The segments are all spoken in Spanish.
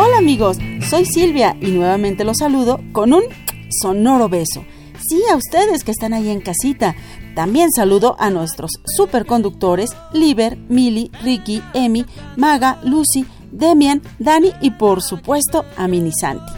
Hola amigos, soy Silvia y nuevamente los saludo con un sonoro beso. Sí, a ustedes que están ahí en casita. También saludo a nuestros superconductores Liber, Mili, Ricky, Emi, Maga, Lucy, Demian, Dani y por supuesto a Mini Santi.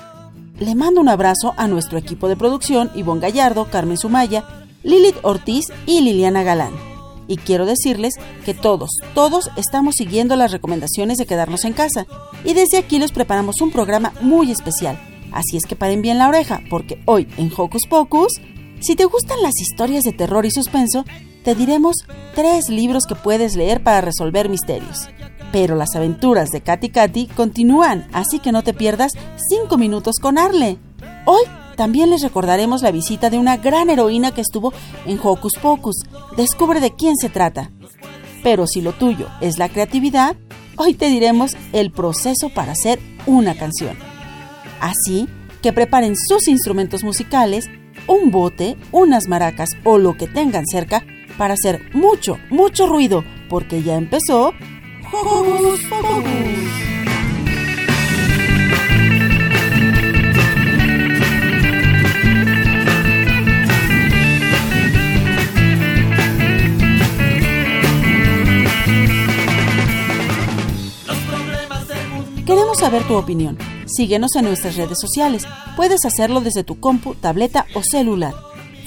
Le mando un abrazo a nuestro equipo de producción, Ivonne Gallardo, Carmen Sumaya, Lilith Ortiz y Liliana Galán. Y quiero decirles que todos, todos estamos siguiendo las recomendaciones de quedarnos en casa. Y desde aquí les preparamos un programa muy especial. Así es que paren bien la oreja, porque hoy en Hocus Pocus, si te gustan las historias de terror y suspenso, te diremos tres libros que puedes leer para resolver misterios. Pero las aventuras de Katy Katy continúan, así que no te pierdas 5 minutos con Arle. Hoy también les recordaremos la visita de una gran heroína que estuvo en Hocus Pocus. Descubre de quién se trata. Pero si lo tuyo es la creatividad, hoy te diremos el proceso para hacer una canción. Así que preparen sus instrumentos musicales, un bote, unas maracas o lo que tengan cerca para hacer mucho, mucho ruido, porque ya empezó Hocus Pocus. Queremos saber tu opinión. Síguenos en nuestras redes sociales. Puedes hacerlo desde tu compu, tableta o celular.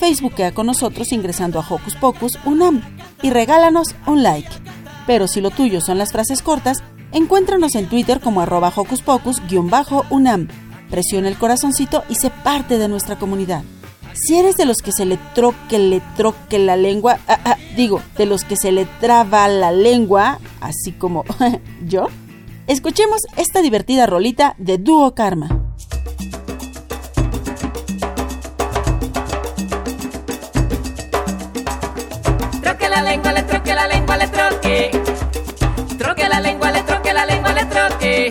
Facebookea con nosotros ingresando a Hocus Pocus Unam y regálanos un like. Pero si lo tuyo son las frases cortas, encuéntranos en Twitter como arroba Hocus Pocus-Unam. Presiona el corazoncito y sé parte de nuestra comunidad. Si eres de los que se le troque, le troque la lengua, ah, ah, digo, de los que se le traba la lengua, así como yo, Escuchemos esta divertida rolita de Dúo Karma. Troque la lengua, le troque la lengua, le troque. Troque la lengua, le troque la lengua, le troque.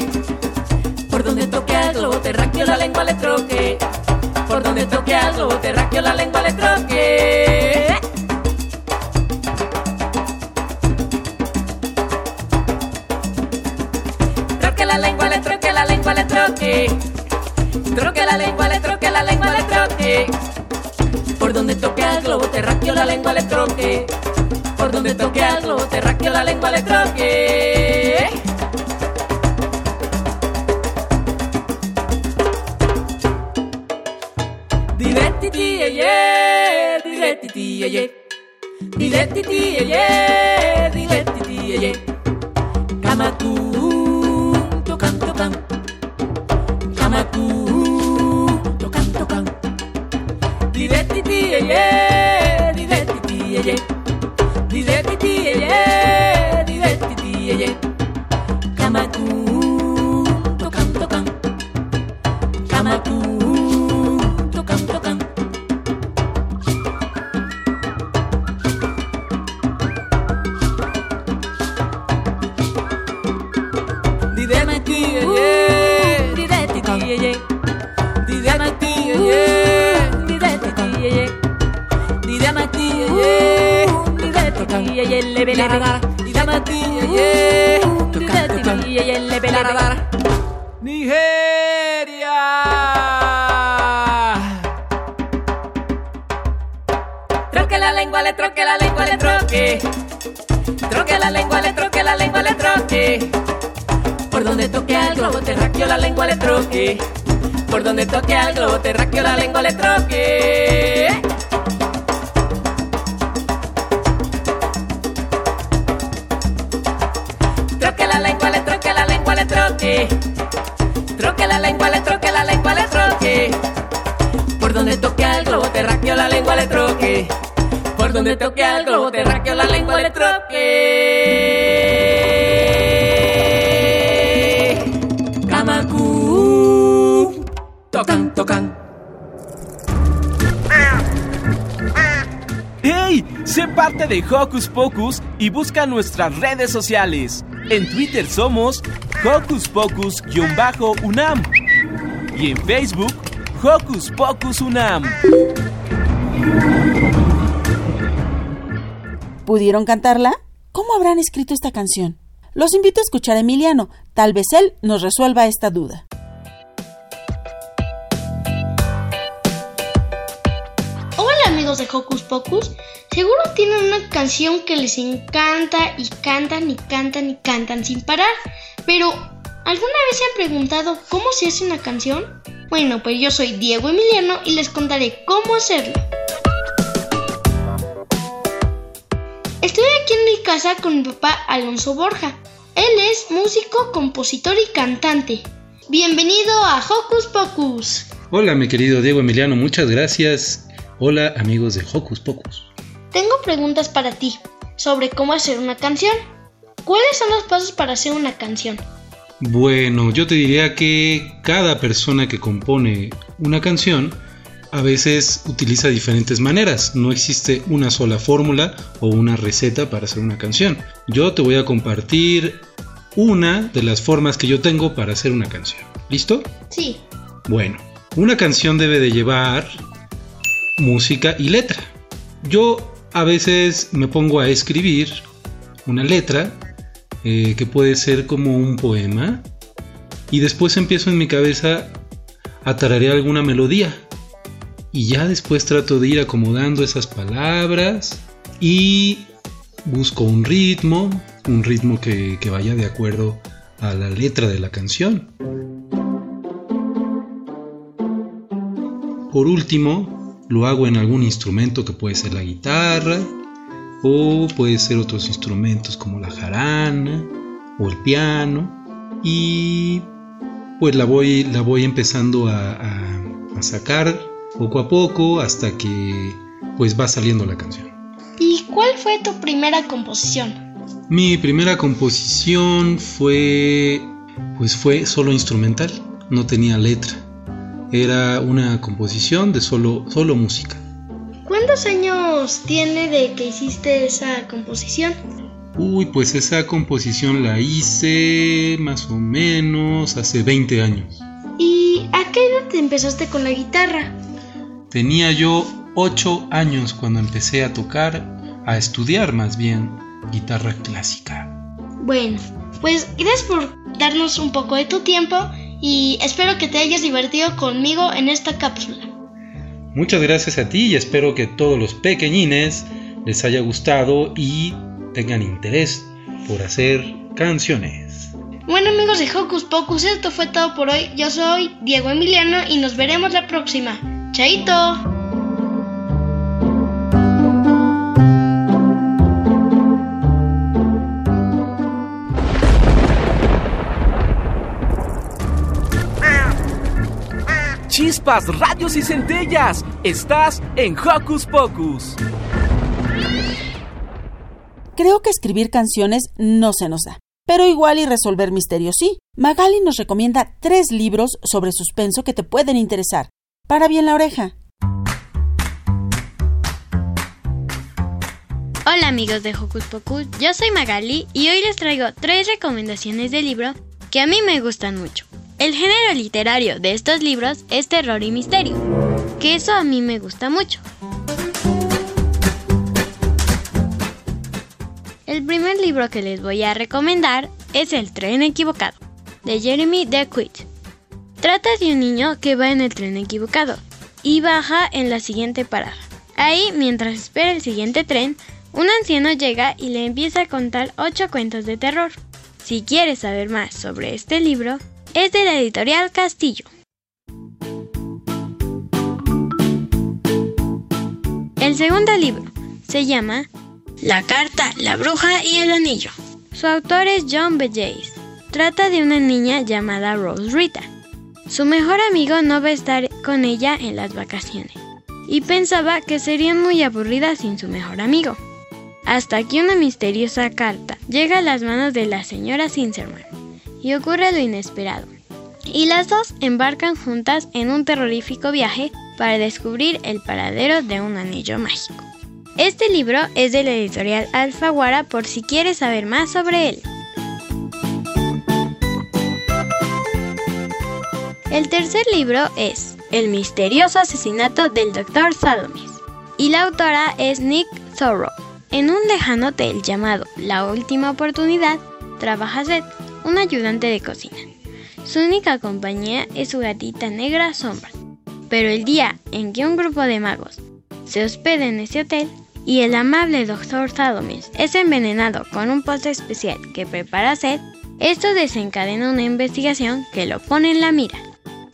Por donde toque algo, terráqueo la lengua le troque. Por donde toque algo, terráqueo la lengua le troque. La lengua, le troque la lengua, le troque. Troque la lengua, le troque la lengua, le troque. Por donde toque al globo terráqueo la lengua le troque. Por donde toque al globo terráqueo la lengua le troque. Direttiti, ye, direttiti, ye. Direttiti, ye, direttiti, ye. Kama tu yeah. Por donde toque al globo terráqueo la lengua le troque. Kamaku. Tocan, tocan. ¡Hey! Sé parte de Hocus Pocus y busca nuestras redes sociales. En Twitter somos Hocus Pocus-UNAM y en Facebook Hocus Pocus UNAM. ¿Pudieron cantarla? ¿Cómo habrán escrito esta canción? Los invito a escuchar a Emiliano. Tal vez él nos resuelva esta duda. Hola amigos de Hocus Pocus, seguro tienen una canción que les encanta y cantan y cantan y cantan sin parar, pero ¿alguna vez se han preguntado cómo se hace una canción? Bueno, pues yo soy Diego Emiliano y les contaré cómo hacerlo. Estoy aquí en mi casa con mi papá Alonso Borja. Él es músico, compositor y cantante. Bienvenido a Hocus Pocus. Hola mi querido Diego Emiliano, muchas gracias. Hola amigos de Hocus Pocus. Tengo preguntas para ti sobre cómo hacer una canción. ¿Cuáles son los pasos para hacer una canción? Bueno, yo te diría que cada persona que compone una canción a veces utiliza diferentes maneras. No existe una sola fórmula o una receta para hacer una canción. Yo te voy a compartir una de las formas que yo tengo para hacer una canción. ¿Listo? Sí. Bueno, una canción debe de llevar música y letra. Yo a veces me pongo a escribir una letra eh, que puede ser como un poema y después empiezo en mi cabeza a tararear alguna melodía y ya después trato de ir acomodando esas palabras y busco un ritmo, un ritmo que, que vaya de acuerdo a la letra de la canción. Por último, lo hago en algún instrumento que puede ser la guitarra o puede ser otros instrumentos como la jarana o el piano y pues la voy, la voy empezando a, a, a sacar poco a poco hasta que pues va saliendo la canción. ¿Y cuál fue tu primera composición? Mi primera composición fue pues fue solo instrumental, no tenía letra. Era una composición de solo solo música. ¿Cuántos años tiene de que hiciste esa composición? Uy, pues esa composición la hice más o menos hace 20 años. ¿Y a qué edad te empezaste con la guitarra? Tenía yo 8 años cuando empecé a tocar, a estudiar más bien, guitarra clásica. Bueno, pues gracias por darnos un poco de tu tiempo y espero que te hayas divertido conmigo en esta cápsula. Muchas gracias a ti y espero que todos los pequeñines les haya gustado y tengan interés por hacer canciones. Bueno amigos de Hocus Pocus, esto fue todo por hoy. Yo soy Diego Emiliano y nos veremos la próxima. ¡Chaito! Chispas, radios y centellas. Estás en Hocus Pocus. Creo que escribir canciones no se nos da. Pero igual y resolver misterios sí. Magali nos recomienda tres libros sobre suspenso que te pueden interesar. Para bien la oreja. Hola amigos de Hocus Pocus, yo soy Magali y hoy les traigo tres recomendaciones de libro que a mí me gustan mucho. El género literario de estos libros es terror y misterio, que eso a mí me gusta mucho. El primer libro que les voy a recomendar es El tren equivocado, de Jeremy DeQuitt. Trata de un niño que va en el tren equivocado y baja en la siguiente parada. Ahí, mientras espera el siguiente tren, un anciano llega y le empieza a contar ocho cuentos de terror. Si quieres saber más sobre este libro, es de la editorial Castillo. El segundo libro se llama La carta, la bruja y el anillo. Su autor es John B. Jace. Trata de una niña llamada Rose Rita. Su mejor amigo no va a estar con ella en las vacaciones y pensaba que serían muy aburridas sin su mejor amigo. Hasta que una misteriosa carta llega a las manos de la señora Sincerman y ocurre lo inesperado. Y las dos embarcan juntas en un terrorífico viaje para descubrir el paradero de un anillo mágico. Este libro es de la editorial Alfaguara por si quieres saber más sobre él. El tercer libro es El misterioso asesinato del Dr. Salomis y la autora es Nick Thoreau. En un lejano hotel llamado La Última Oportunidad trabaja Seth, un ayudante de cocina. Su única compañía es su gatita negra Sombra. Pero el día en que un grupo de magos se hospeda en ese hotel y el amable Dr. Salomis es envenenado con un postre especial que prepara Seth, esto desencadena una investigación que lo pone en la mira.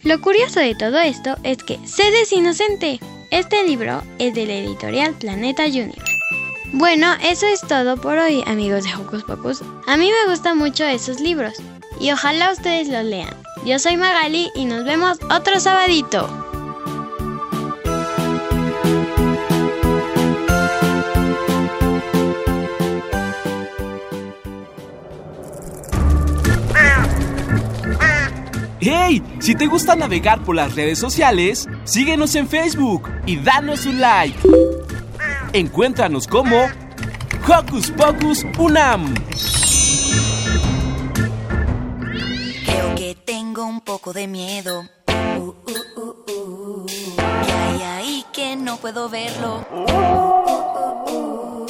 Lo curioso de todo esto es que Sed es inocente. Este libro es de la editorial Planeta Junior. Bueno, eso es todo por hoy, amigos de Hocus Pocus. A mí me gustan mucho esos libros y ojalá ustedes los lean. Yo soy Magali y nos vemos otro sabadito. ¡Hey! Si te gusta navegar por las redes sociales, síguenos en Facebook y danos un like. Encuéntranos como Hocus Pocus Unam. Creo que tengo un poco de miedo. Uh, uh, uh, uh. ¿Qué hay ahí que no puedo verlo? Uh, uh, uh, uh.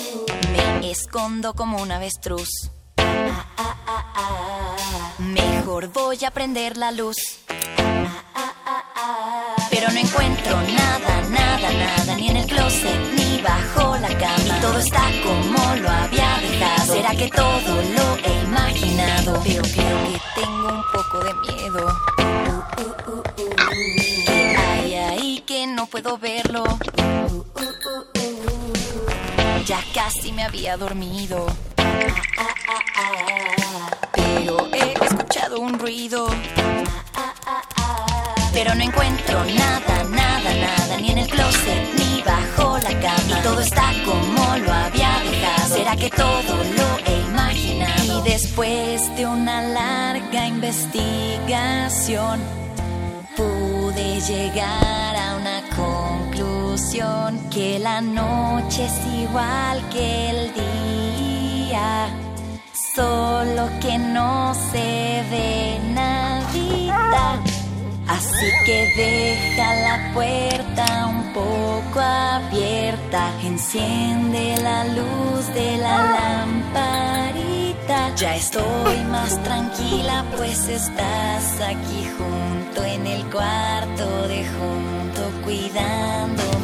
Me escondo como un avestruz. Ah, ah, ah, ah. Voy a prender la luz. Pero no encuentro nada, nada, nada, ni en el closet, ni bajo la cama. Y todo está como lo había dejado. ¿Será que todo lo he imaginado? Pero creo que tengo un poco de miedo. Uh, uh, uh, uh. ¿Qué hay ahí que no puedo verlo? Ya casi me había dormido. Ah, ah. Un ruido. Pero no encuentro nada, nada, nada, ni en el closet, ni bajo la cama. Y todo está como lo había dejado. ¿Será que todo lo he imaginado? Y después de una larga investigación, pude llegar a una conclusión que la noche es igual que el día, solo que no se ve nadita. Así que deja la puerta un poco abierta, enciende la luz de la lamparita. Ya estoy más tranquila, pues estás aquí junto en el cuarto de junto, cuidándome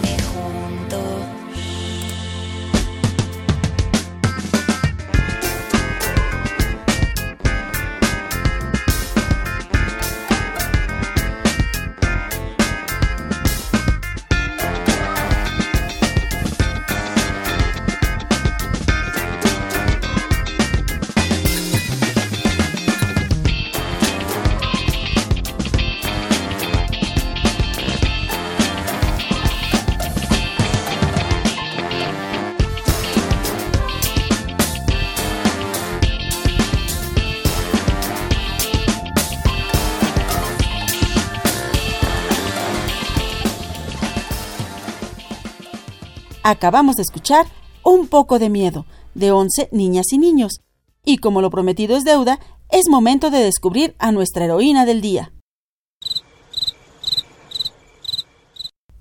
Acabamos de escuchar Un poco de miedo, de 11 niñas y niños. Y como lo prometido es deuda, es momento de descubrir a nuestra heroína del día.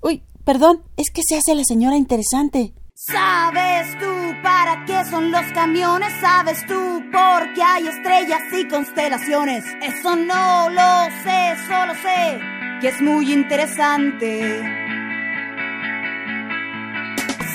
Uy, perdón, es que se hace la señora interesante. ¿Sabes tú para qué son los camiones? ¿Sabes tú por qué hay estrellas y constelaciones? Eso no lo sé, solo sé que es muy interesante.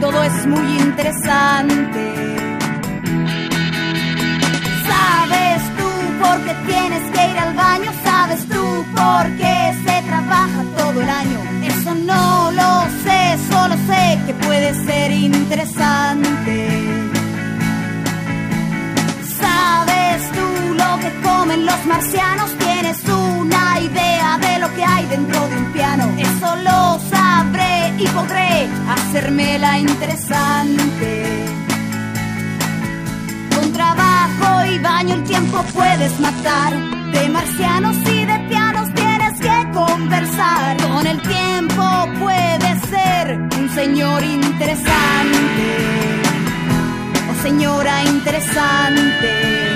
todo es muy interesante. ¿Sabes tú por qué tienes que ir al baño? ¿Sabes tú por qué se trabaja todo el año? Eso no lo sé, solo sé que puede ser interesante. ¿Sabes tú lo que comen los marcianos? ¿Tienes una idea de lo que hay dentro de un piano? Eso lo sabré y podré hacérmela interesante. Con trabajo y baño el tiempo puedes matar. De marcianos y de pianos tienes que conversar. Con el tiempo puedes ser un señor interesante. O señora interesante.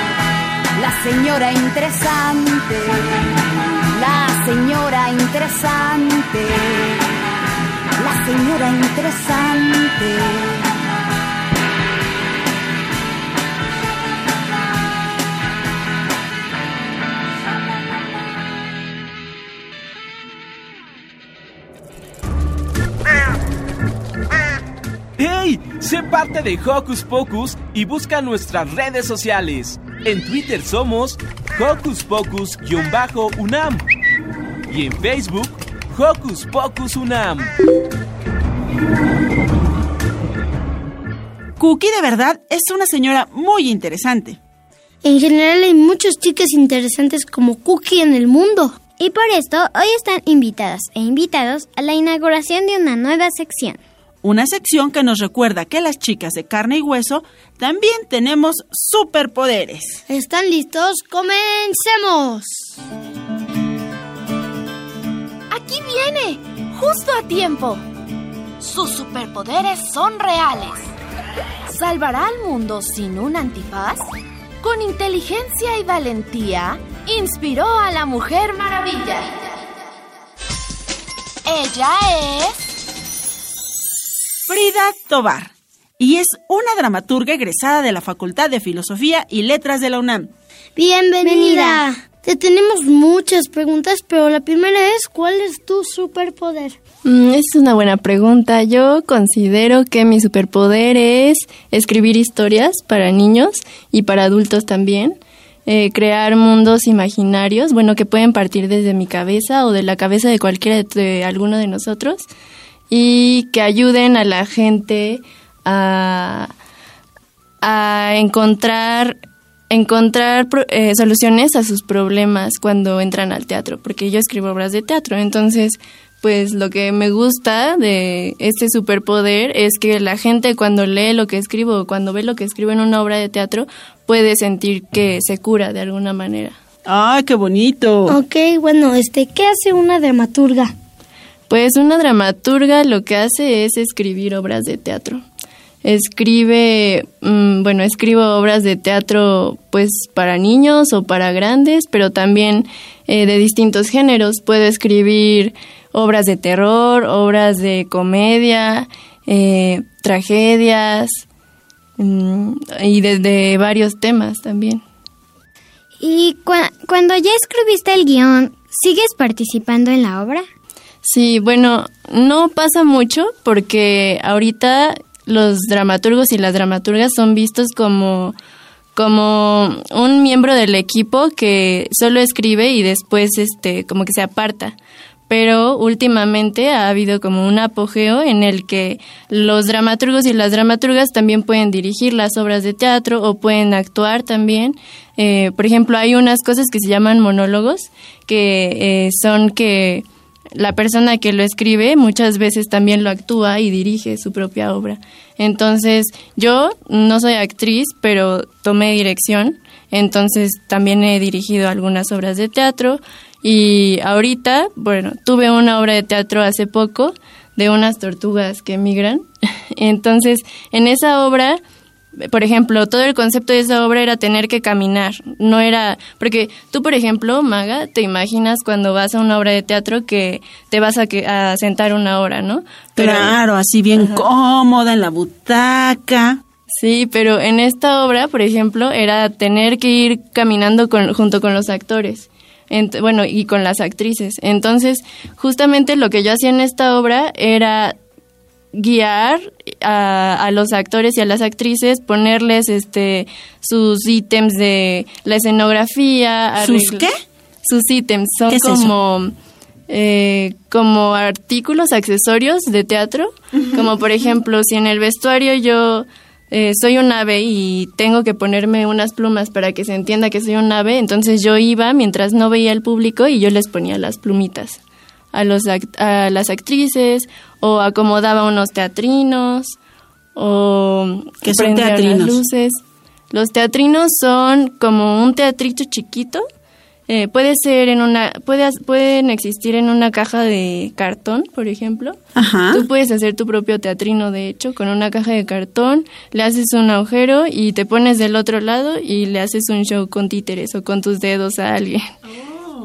la señora interesante, la señora interesante, la señora interesante. Sé parte de Hocus Pocus y busca nuestras redes sociales. En Twitter somos Hocus Pocus-UNAM y en Facebook Hocus Pocus UNAM. Cookie de verdad es una señora muy interesante. En general hay muchas chicas interesantes como Cookie en el mundo. Y por esto hoy están invitadas e invitados a la inauguración de una nueva sección. Una sección que nos recuerda que las chicas de carne y hueso también tenemos superpoderes. ¿Están listos? ¡Comencemos! Aquí viene, justo a tiempo. Sus superpoderes son reales. ¿Salvará al mundo sin un antifaz? Con inteligencia y valentía, inspiró a la Mujer Maravilla. Ella es... Frida Tobar. Y es una dramaturga egresada de la Facultad de Filosofía y Letras de la UNAM. Bienvenida. Te tenemos muchas preguntas, pero la primera es, ¿cuál es tu superpoder? Mm, es una buena pregunta. Yo considero que mi superpoder es escribir historias para niños y para adultos también. Eh, crear mundos imaginarios, bueno, que pueden partir desde mi cabeza o de la cabeza de cualquiera de, de alguno de nosotros y que ayuden a la gente a, a encontrar encontrar eh, soluciones a sus problemas cuando entran al teatro, porque yo escribo obras de teatro, entonces pues lo que me gusta de este superpoder es que la gente cuando lee lo que escribo o cuando ve lo que escribo en una obra de teatro puede sentir que se cura de alguna manera. ¡Ay, qué bonito! Ok, bueno, este, ¿qué hace una dramaturga? Pues una dramaturga lo que hace es escribir obras de teatro. Escribe, mmm, bueno, escribo obras de teatro pues para niños o para grandes, pero también eh, de distintos géneros. Puedo escribir obras de terror, obras de comedia, eh, tragedias mmm, y de, de, varios temas también. ¿Y cu cuando ya escribiste el guion, sigues participando en la obra? Sí, bueno, no pasa mucho porque ahorita los dramaturgos y las dramaturgas son vistos como como un miembro del equipo que solo escribe y después este como que se aparta pero últimamente ha habido como un apogeo en el que los dramaturgos y las dramaturgas también pueden dirigir las obras de teatro o pueden actuar también. Eh, por ejemplo, hay unas cosas que se llaman monólogos, que eh, son que la persona que lo escribe muchas veces también lo actúa y dirige su propia obra. Entonces, yo no soy actriz, pero tomé dirección, entonces también he dirigido algunas obras de teatro y ahorita, bueno, tuve una obra de teatro hace poco de unas tortugas que emigran. Entonces, en esa obra, por ejemplo, todo el concepto de esa obra era tener que caminar. No era, porque tú, por ejemplo, Maga, te imaginas cuando vas a una obra de teatro que te vas a, sentar una hora, ¿no? claro, así bien cómoda en la butaca. Sí, pero en esta obra, por ejemplo, era tener que ir caminando con, junto con los actores bueno, y con las actrices. Entonces, justamente lo que yo hacía en esta obra era guiar a, los actores y a las actrices, ponerles este sus ítems de la escenografía. ¿Sus qué? Sus ítems, son como... Eh, como artículos, accesorios de teatro, como por ejemplo, si en el vestuario yo eh, soy un ave y tengo que ponerme unas plumas para que se entienda que soy un ave, entonces yo iba mientras no veía al público y yo les ponía las plumitas a, los a las actrices o acomodaba unos teatrinos o que son teatrinos? luces. Los teatrinos son como un teatrito chiquito eh, puede ser en una, puede, pueden existir en una caja de cartón, por ejemplo. Ajá. Tú puedes hacer tu propio teatrino, de hecho, con una caja de cartón, le haces un agujero y te pones del otro lado y le haces un show con títeres o con tus dedos a alguien.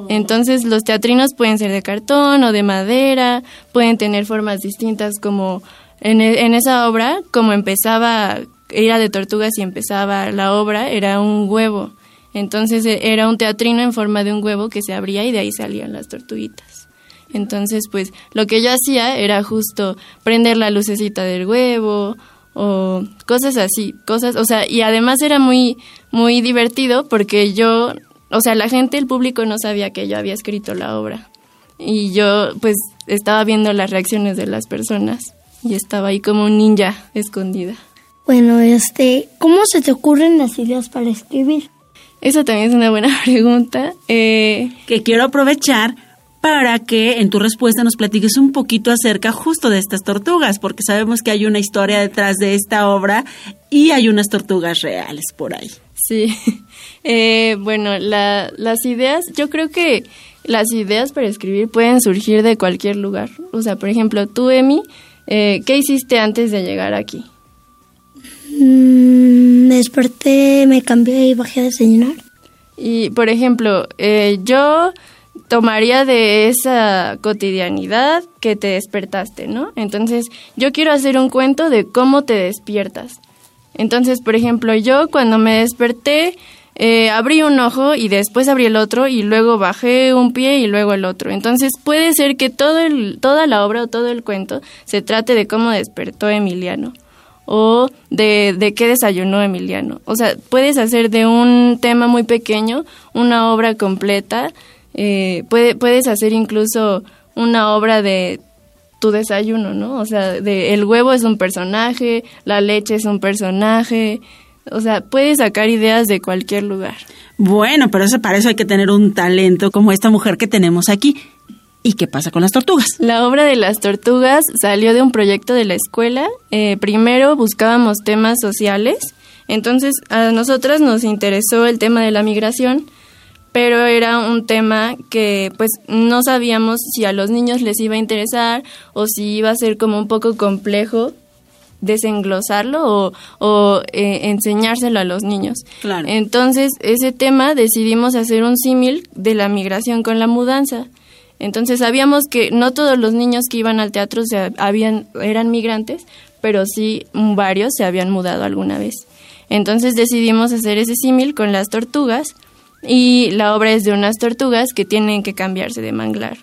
Entonces los teatrinos pueden ser de cartón o de madera, pueden tener formas distintas como en, e, esa obra, como empezaba, era de tortugas y empezaba la obra, era un huevo. Entonces e, era un teatrino en forma de un huevo que se abría y de ahí salían las tortuguitas. Entonces, pues lo que yo hacía era justo prender la lucecita del huevo o cosas así, cosas, o sea, y además era muy muy divertido porque yo, o sea, la gente, el público no sabía que yo había escrito la obra. Y yo pues estaba viendo las reacciones de las personas y estaba ahí como un ninja escondida. Bueno, este, ¿cómo se te ocurren las ideas para escribir? Esa también es una buena pregunta. Eh, que quiero aprovechar para que en tu respuesta nos platiques un poquito acerca justo de estas tortugas, porque sabemos que hay una historia detrás de esta obra y hay unas tortugas reales por ahí. Sí, eh, bueno, las ideas, yo creo que las ideas para escribir pueden surgir de cualquier lugar. O sea, por ejemplo, tú, Emi, eh, ¿qué hiciste antes de llegar aquí? Mm, desperté, me cambié y bajé a desayunar. Y, por ejemplo, eh, yo tomaría de esa cotidianidad que te despertaste, ¿no? Entonces, yo quiero hacer un cuento de cómo te despiertas. Entonces, por ejemplo, yo cuando me desperté, eh, abrí un ojo y después abrí el otro y luego bajé un pie y luego el otro. Entonces, puede ser que todo el, toda la obra o todo el cuento se trate de cómo despertó Emiliano o de, de qué desayunó Emiliano. O sea, puedes hacer de un tema muy pequeño una obra completa, eh, puede, puedes hacer incluso una obra de tu desayuno, ¿no? O sea, de el huevo es un personaje, la leche es un personaje, o sea, puedes sacar ideas de cualquier lugar. Bueno, pero eso, para eso hay que tener un talento como esta mujer que tenemos aquí. ¿Y qué pasa con las tortugas? La obra de las tortugas salió de un proyecto de la escuela. Eh, primero buscábamos temas sociales, entonces a nosotras nos interesó el tema de la migración, pero era un tema que pues no sabíamos si a los niños les iba a interesar o si iba a ser como un poco complejo desenglosarlo o, eh, enseñárselo a los niños. Claro. Entonces, ese tema decidimos hacer un símil de la migración con la mudanza. Entonces sabíamos que no todos los niños que iban al teatro se habían, eran migrantes, pero sí varios se habían mudado alguna vez. Entonces decidimos hacer ese símil con las tortugas y la obra es de unas tortugas que tienen que cambiarse de manglar.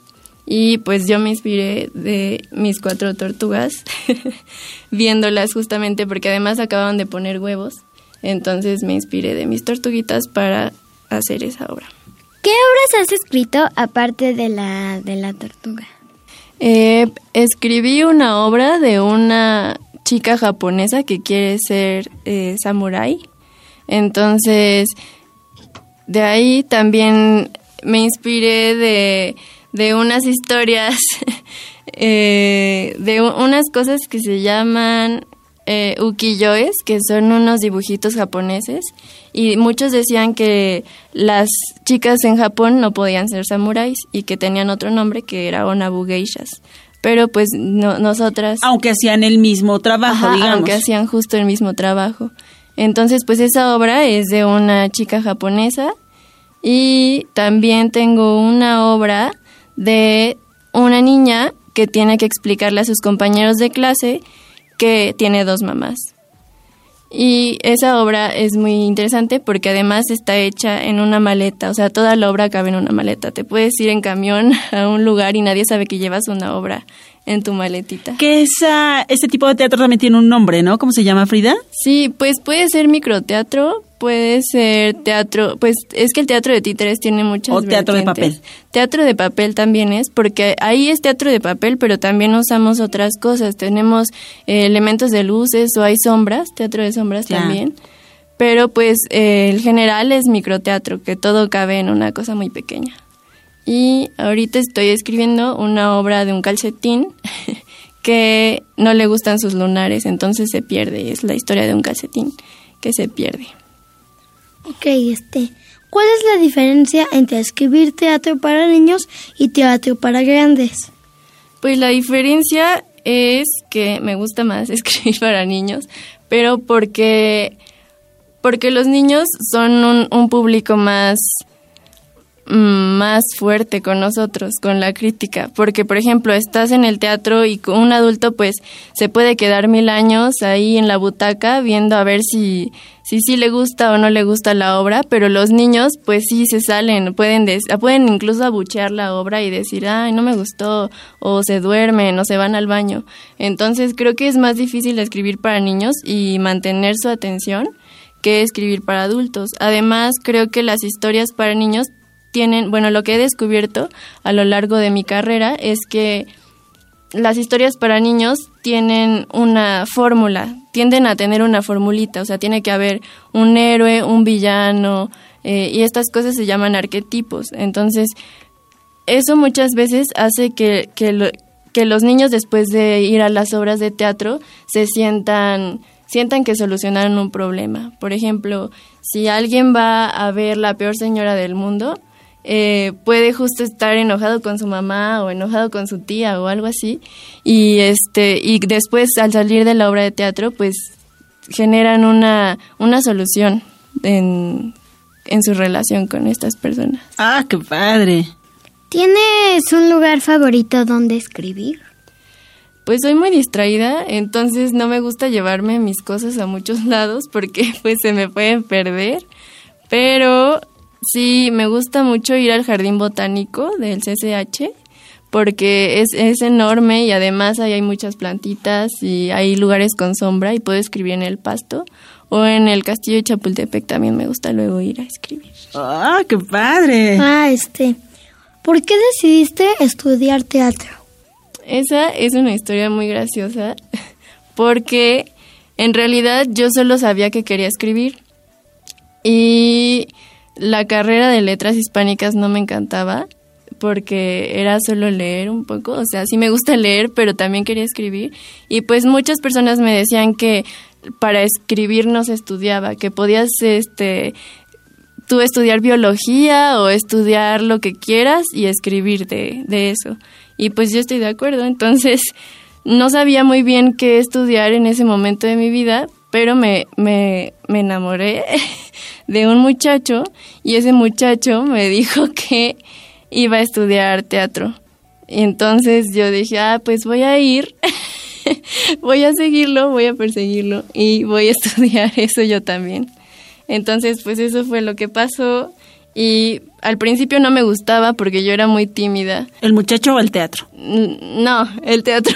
Y pues yo me inspiré de mis cuatro tortugas, viéndolas justamente porque además acababan de poner huevos. Entonces me inspiré de mis tortuguitas para hacer esa obra. ¿Qué obras has escrito aparte de la de la tortuga? Eh, escribí una obra de una chica japonesa que quiere ser eh, samurái. Entonces, de ahí también me inspiré de, de unas historias, eh, de unas cosas que se llaman eh, ukiyoes, que son unos dibujitos japoneses, y muchos decían que las chicas en Japón no podían ser samuráis y que tenían otro nombre que era onabu geishas. Pero pues no, nosotras... Aunque hacían el mismo trabajo, Ajá, digamos. Aunque hacían justo el mismo trabajo. Entonces, pues esa obra es de una chica japonesa y también tengo una obra de una niña que tiene que explicarle a sus compañeros de clase que tiene dos mamás. Y esa obra es muy interesante porque además está hecha en una maleta, o sea, toda la obra cabe en una maleta. Te puedes ir en camión a un lugar y nadie sabe que llevas una obra en tu maletita. Que esa, ese tipo de teatro también tiene un nombre, ¿no? ¿Cómo se llama, Frida? Sí, pues puede ser microteatro, puede ser teatro, pues es que el teatro de títeres tiene muchas O teatro de papel. Teatro de papel también es, porque ahí es teatro de papel, pero también usamos otras cosas. Tenemos eh, elementos de luces o hay sombras, teatro de sombras Ya. también. Pero pues eh, el general es microteatro, que todo cabe en una cosa muy pequeña. Y ahorita estoy escribiendo una obra de un calcetín que no le gustan sus lunares, entonces se pierde. Es la historia de un calcetín que se pierde. Ok, este. ¿Cuál es la diferencia entre escribir teatro para niños y teatro para grandes? Pues la diferencia es que me gusta más escribir para niños, pero porque, porque los niños son un, un público más, más fuerte con nosotros, con la crítica. Porque, por ejemplo, estás en el teatro y con un adulto, pues, se puede quedar mil años ahí en la butaca viendo a ver si, si sí le gusta o no le gusta la obra, pero los niños, pues sí se salen, pueden, des- pueden incluso abuchear la obra y decir, ay, no me gustó, o se duermen, o se van al baño. Entonces, creo que es más difícil escribir para niños y mantener su atención que escribir para adultos. Además, creo que las historias para niños tienen, bueno, lo que he descubierto a lo largo de mi carrera es que las historias para niños tienen una fórmula, tienden a tener una formulita, o sea, tiene que haber un héroe, un villano, eh, y estas cosas se llaman arquetipos. Entonces, eso muchas veces hace que, que, lo- que los niños después de ir a las obras de teatro se sientan, sientan que solucionaron un problema. Por ejemplo, si alguien va a ver la peor señora del mundo, eh, puede justo estar enojado con su mamá o enojado con su tía o algo así y este y después al salir de la obra de teatro pues generan una una solución en, en su relación con estas personas. Ah, qué padre. ¿Tienes un lugar favorito donde escribir? Pues soy muy distraída, entonces no me gusta llevarme mis cosas a muchos lados porque pues se me pueden perder. Pero sí, me gusta mucho ir al jardín botánico del CCH porque es, es enorme y además ahí hay muchas plantitas y hay lugares con sombra y puedo escribir en el pasto. O en el castillo de Chapultepec también me gusta luego ir a escribir. Ah, qué padre. Ah, este. ¿Por qué decidiste estudiar teatro? Esa es una historia muy graciosa porque en realidad yo solo sabía que quería escribir y la carrera de letras hispánicas no me encantaba porque era solo leer un poco, o sea, sí me gusta leer, pero también quería escribir y pues muchas personas me decían que para escribir no se estudiaba, que podías este tú estudiar biología o estudiar lo que quieras y escribir de, de eso. Y pues yo estoy de acuerdo, entonces no sabía muy bien qué estudiar en ese momento de mi vida, pero me, me, me enamoré de un muchacho y ese muchacho me dijo que iba a estudiar teatro. Y entonces yo dije, ah, pues voy a ir, voy a seguirlo, voy a perseguirlo y voy a estudiar eso yo también. Entonces, pues eso fue lo que pasó y al principio no me gustaba porque yo era muy tímida. ¿El muchacho o el teatro? No, el teatro.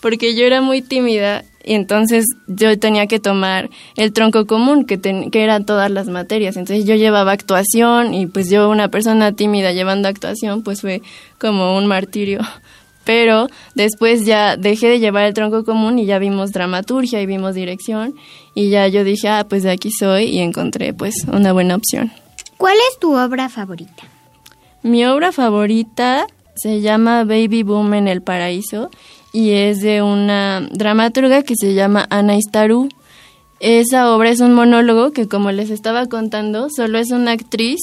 porque yo era muy tímida y entonces yo tenía que tomar el tronco común, que, que eran todas las materias. Entonces yo llevaba actuación y pues yo, una persona tímida llevando actuación, pues fue como un martirio. Pero después ya dejé de llevar el tronco común y ya vimos dramaturgia y vimos dirección y ya yo dije, ah, pues de aquí soy y encontré pues una buena opción. ¿Cuál es tu obra favorita? Mi obra favorita se llama Baby Boom en el Paraíso y es de una dramaturga que se llama Ana Istaru. Esa obra es un monólogo que, como les estaba contando, solo es una actriz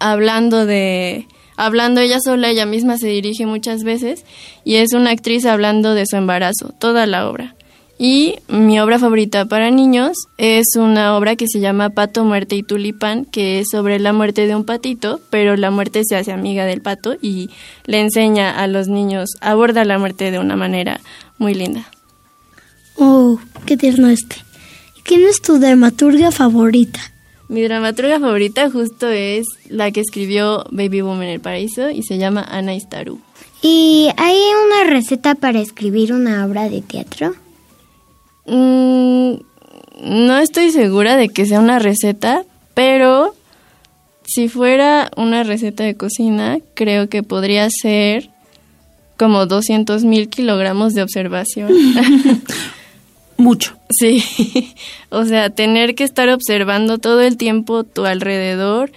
hablando de hablando ella sola, ella misma se dirige muchas veces y es una actriz hablando de su embarazo, toda la obra. Y mi obra favorita para niños es una obra que se llama Pato, Muerte y Tulipán, que es sobre la muerte de un patito, pero la muerte se hace amiga del pato y le enseña a los niños, aborda la muerte de una manera muy linda. Oh, qué tierno este. ¿Quién es tu dramaturga favorita? Mi dramaturga favorita justo es la que escribió Baby Boom en el Paraíso y se llama Ana Istaru. ¿Y hay una receta para escribir una obra de teatro? Mm, no estoy segura de que sea una receta, pero si fuera una receta de cocina, creo que podría ser como 200 mil kilogramos de observación. Mucho. Sí, o sea, tener que estar observando todo el tiempo tu alrededor.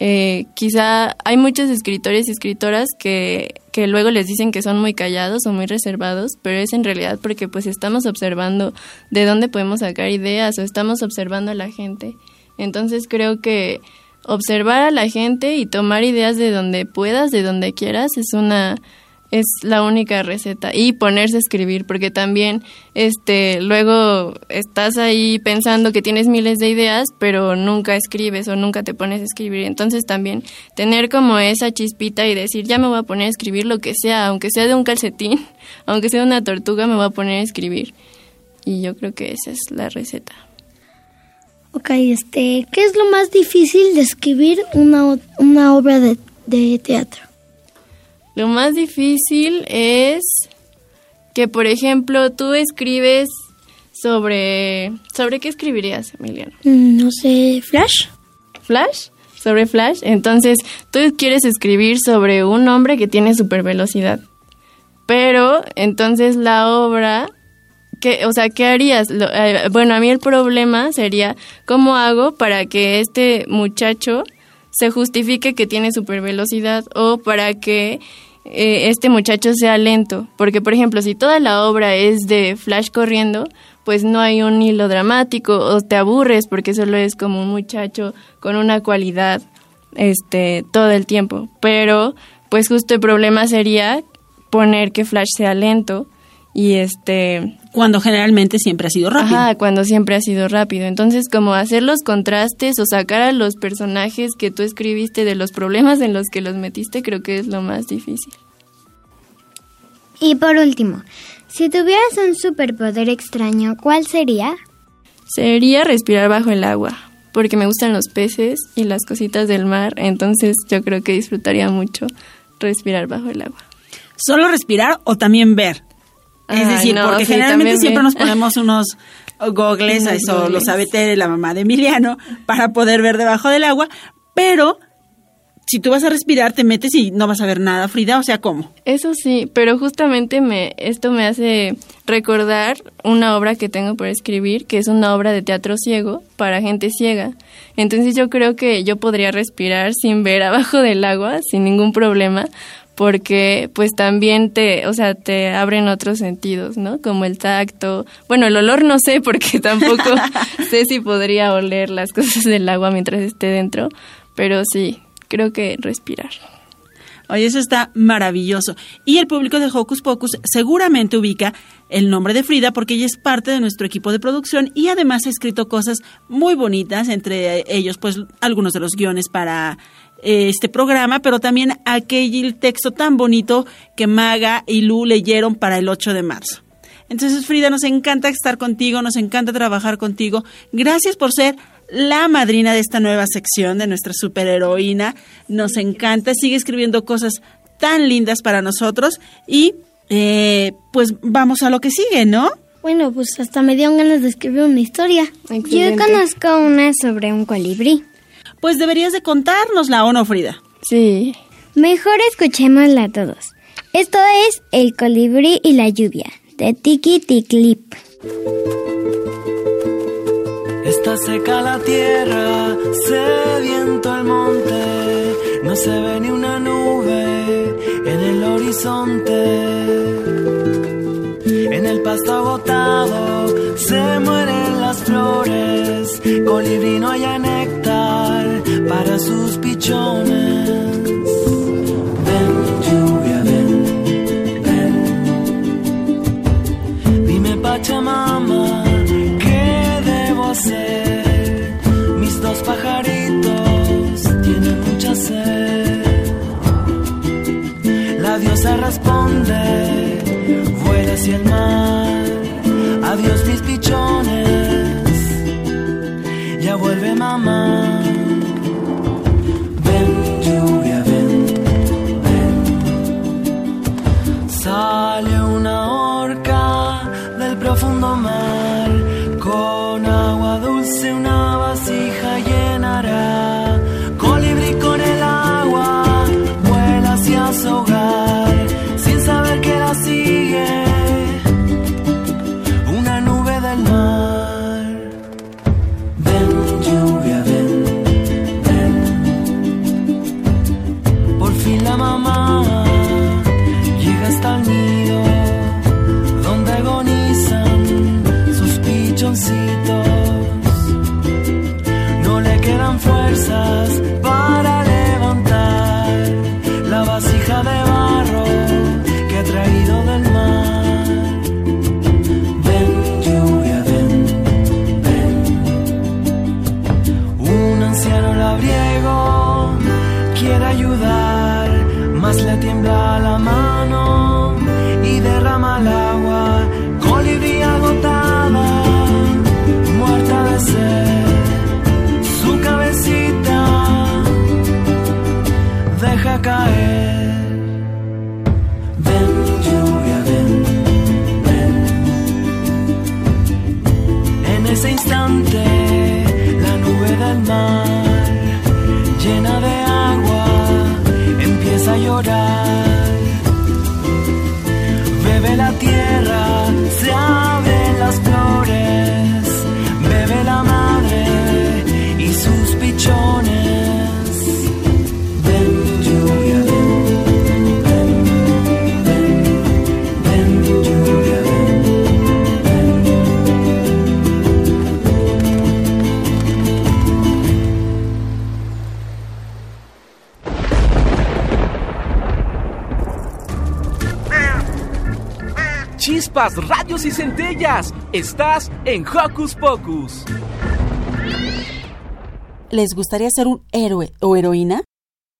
Eh, quizá hay muchos escritores y escritoras que que luego les dicen que son muy callados o muy reservados, pero es en realidad porque pues estamos observando de dónde podemos sacar ideas o estamos observando a la gente. Entonces creo que observar a la gente y tomar ideas de donde puedas, de donde quieras, es una es la única receta. Y ponerse a escribir porque también este luego estás ahí pensando que tienes miles de ideas pero nunca escribes o nunca te pones a escribir. Entonces también tener como esa chispita y decir ya me voy a poner a escribir lo que sea aunque sea de un calcetín aunque sea una tortuga me voy a poner a escribir y yo creo que esa es la receta. Ok, este, ¿qué es lo más difícil de escribir una, una obra de, de teatro? Lo más difícil es que, por ejemplo, tú escribes sobre... ¿Sobre qué escribirías, Emiliano? Mm, no sé, Flash. ¿Flash? Sobre Flash. Entonces, tú quieres escribir sobre un hombre que tiene super velocidad. Pero, entonces la obra... ¿Qué, o sea, ¿qué harías? Eh, bueno, a mí el problema sería, ¿cómo hago para que este muchacho se justifique que tiene super velocidad o para que eh, este muchacho sea lento. Porque, por ejemplo, si toda la obra es de Flash corriendo, pues no hay un hilo dramático o te aburres porque solo es como un muchacho con una cualidad este todo el tiempo. Pero, pues justo el problema sería poner que Flash sea lento y este cuando generalmente siempre ha sido rápido. Ajá, cuando siempre ha sido rápido. Entonces, como hacer los contrastes o sacar a los personajes que tú escribiste de los problemas en los que los metiste, creo que es lo más difícil. Y por último, si tuvieras un superpoder extraño, ¿cuál sería? Sería respirar bajo el agua, porque me gustan los peces y las cositas del mar, entonces yo creo que disfrutaría mucho respirar bajo el agua. ¿Solo respirar o también ver? Es decir, porque generalmente siempre nos ponemos unos gogles, eso lo sabe Tere, la mamá de Emiliano, para poder ver debajo del agua, pero si tú vas a respirar, te metes y no vas a ver nada, Frida, o sea, ¿cómo? Eso sí, pero justamente me, esto me hace recordar una obra que tengo por escribir, que es una obra de teatro ciego para gente ciega. Entonces yo creo que yo podría respirar sin ver abajo del agua, sin ningún problema, porque pues también te, o sea, te abren otros sentidos, ¿no? Como el tacto. Bueno, el olor no sé porque tampoco sé si podría oler las cosas del agua mientras esté dentro, pero sí, creo que respirar. Oye, eso está maravilloso. Y el público de Hocus Pocus seguramente ubica el nombre de Frida porque ella es parte de nuestro equipo de producción y además ha escrito cosas muy bonitas, entre ellos pues algunos de los guiones para este programa, pero también aquel texto tan bonito que Maga y Lu leyeron para el 8 de marzo. Entonces, Frida, nos encanta estar contigo, nos encanta trabajar contigo. Gracias por ser la madrina de esta nueva sección de nuestra superheroína. Nos encanta, sigue escribiendo cosas tan lindas para nosotros y eh, pues vamos a lo que sigue, ¿no? Bueno, pues hasta me dieron ganas de escribir una historia. Yo conozco una sobre un colibrí. Pues deberías de contárnosla, ¿o no, Frida? Sí. Mejor escuchémosla todos. Esto es El colibrí y la lluvia, de Tiki Tiklip. Está seca la tierra, sediento el monte, no se ve ni una nube en el horizonte. El pasto agotado se mueren las flores, colibrí no haya néctar para sus pichones. Ven, lluvia, ven, ven. Dime, Pachamama, ¿qué debo hacer? Mis dos pajaritos tienen mucha sed. La diosa responde, vuela hacia el mar. Adiós mis pichones, ya vuelve mamá. Una nube Estás en Hocus Pocus. ¿Les gustaría ser un héroe o heroína?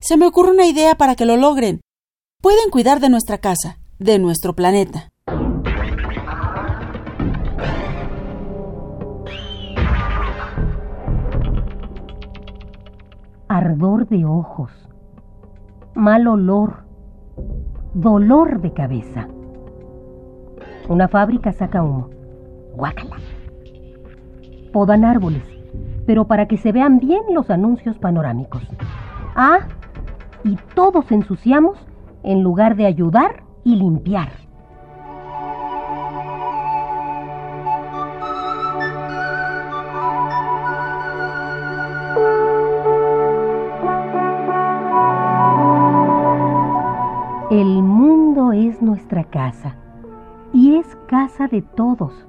Se me ocurre una idea para que lo logren. Pueden cuidar de nuestra casa, de nuestro planeta. ardor de ojos, mal olor, dolor de cabeza. Una fábrica saca humo. Guácala. Podan árboles, pero para que se vean bien los anuncios panorámicos. Ah, y todos ensuciamos en lugar de ayudar y limpiar. El mundo es nuestra casa y es casa de todos.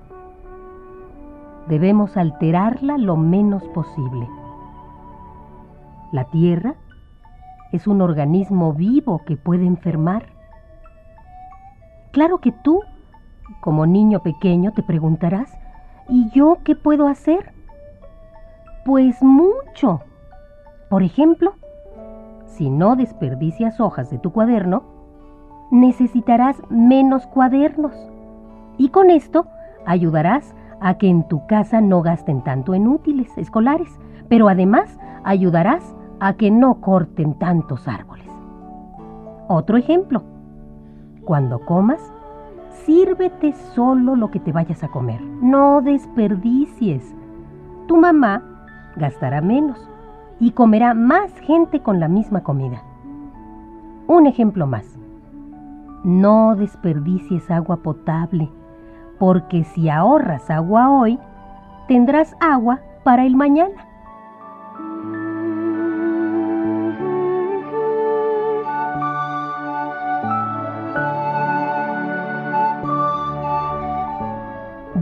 Debemos alterarla lo menos posible. La tierra es un organismo vivo que puede enfermar. Claro que tú, como niño pequeño, te preguntarás, ¿y yo qué puedo hacer? Pues mucho. Por ejemplo, si no desperdicias hojas de tu cuaderno, necesitarás menos cuadernos. Y con esto ayudarás a que en tu casa no gasten tanto en útiles escolares, pero además ayudarás a que no corten tantos árboles. Otro ejemplo. Cuando comas, sírvete solo lo que te vayas a comer. No desperdicies. Tu mamá gastará menos y comerá más gente con la misma comida. Un ejemplo más. No desperdicies agua potable, porque si ahorras agua hoy, tendrás agua para el mañana.